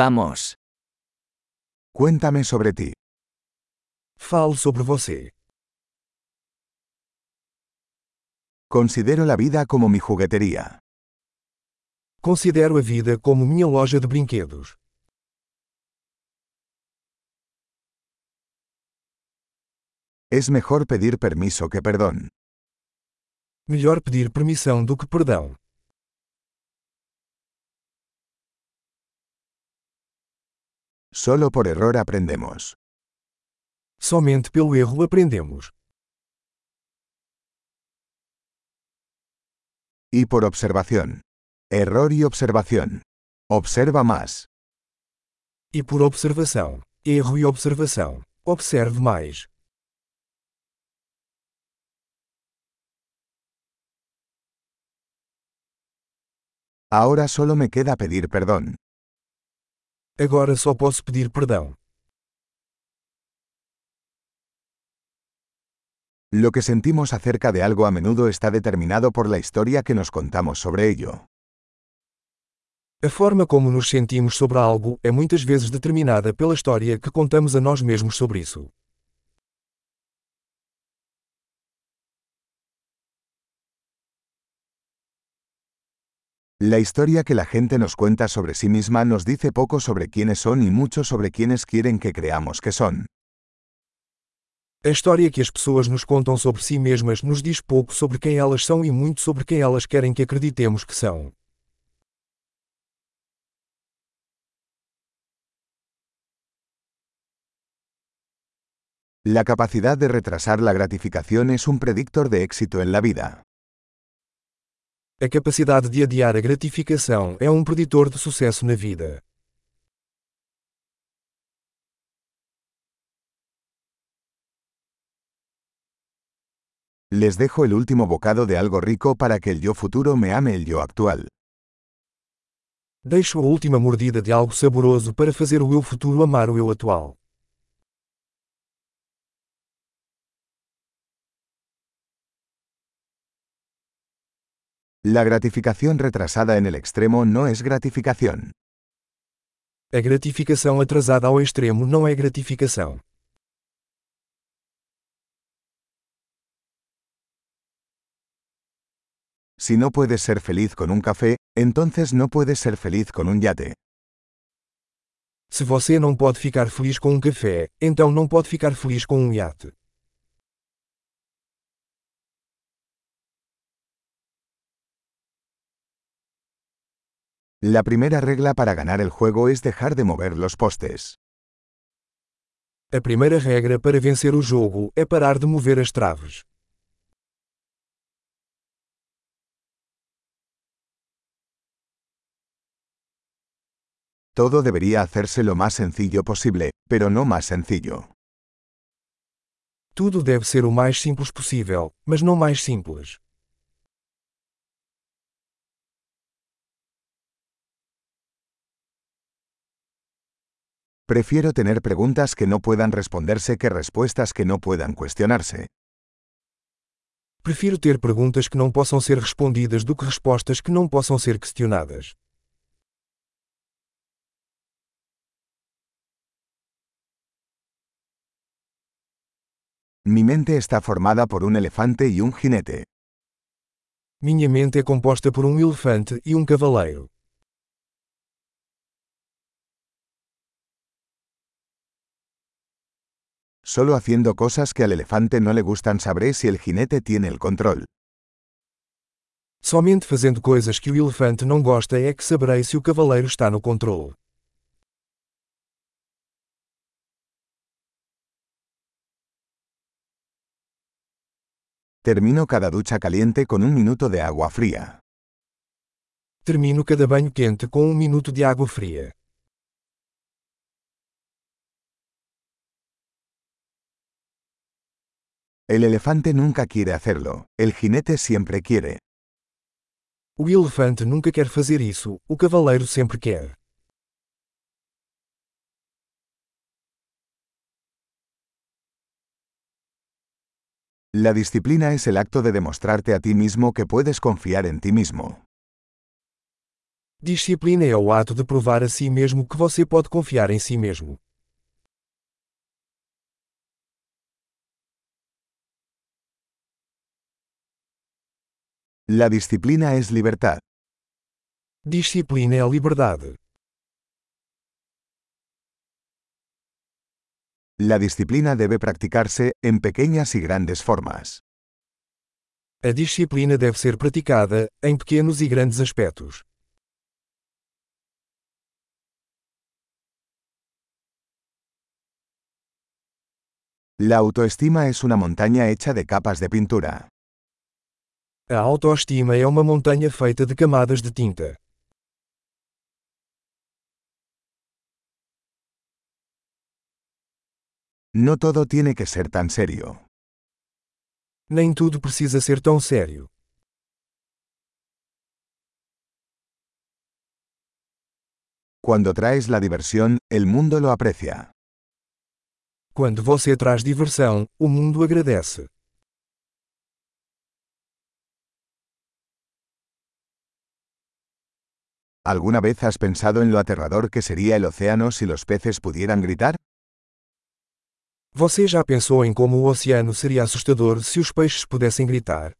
Vamos. Cuéntame sobre ti. Fale sobre você. Considero la vida como mi juguetería. Considero a vida como minha loja de brinquedos. Es mejor pedir permiso que perdón. Melhor pedir permissão do que perdão. Solo por error aprendemos. Somente pelo erro aprendemos. Y por observación. Error y observación. Observa más. E por observação. Erro e observação. Observe mais. Ahora solo me queda pedir perdón. Agora só posso pedir perdão. Lo que sentimos acerca de algo a menudo está determinado por la historia que nos contamos sobre ello. A forma como nos sentimos sobre algo é muitas vezes determinada pela história que contamos a nós mesmos sobre isso. La historia que la gente nos cuenta sobre sí misma nos dice poco sobre quiénes son y mucho sobre quiénes quieren que creamos que son. A história que as pessoas nos contam sobre si mesmas nos diz pouco sobre quem elas são e muito sobre quem elas querem que acreditemos que são. La capacidad de retrasar la gratificación es un predictor de éxito en la vida. A capacidade de adiar a gratificação é um preditor de sucesso na vida. Les dejo el último bocado de algo rico para que el yo futuro me ame el yo actual. Deixo a última mordida de algo saboroso para fazer o eu futuro amar o eu atual. La gratificación retrasada en el extremo no es gratificación. A gratificação atrasada ao extremo não é gratificação. Si no puedes ser feliz con un café, entonces no puedes ser feliz con un yate. Se você não pode ficar feliz com um café, então não pode ficar feliz com um iate. La primera regla para ganar el juego es dejar de mover los postes. A primeira regra para vencer o jogo é parar de mover as traves. Todo debería hacerse lo más sencillo posible, pero no más sencillo. Tudo deve ser o mais simples possível, mas não mais simples. Prefiero tener preguntas que no puedan responderse que respuestas que no puedan cuestionarse. Prefiro ter perguntas que não possam ser respondidas do que respostas que não possam ser questionadas. Mi mente está formada por un elefante y un jinete. Minha mente é composta por um elefante e um cavaleiro. Solo haciendo cosas que al elefante no le gustan sabré si el jinete tiene el control. Somente fazendo coisas que o elefante não gosta é que saberei se o cavaleiro está no controle. Termino cada ducha caliente con un minuto de agua fría. Termino cada banho quente com um minuto de água fria. El elefante nunca quiere hacerlo, el jinete siempre quiere. O elefante nunca quer fazer isso, o cavaleiro sempre quer. La disciplina es el acto de demostrarte a ti mismo que puedes confiar en ti mismo. Disciplina é o ato de provar a si mesmo que você pode confiar em si mesmo. La disciplina es libertad. Disciplina é liberdade. La disciplina debe practicarse, en pequeñas y grandes formas. A disciplina deve ser praticada, em pequenos e grandes aspectos. La autoestima es una montaña hecha de capas de pintura. A autoestima é uma montanha feita de camadas de tinta. No todo tiene que ser tan serio. Nem tudo precisa ser tão sério. Cuando traes la diversión, el mundo lo aprecia. Quando você traz diversão, o mundo agradece. ¿Alguna vez has pensado en lo aterrador que sería el océano si los peces pudieran gritar? Você já pensou em como o oceano seria assustador se os peixes pudessem gritar?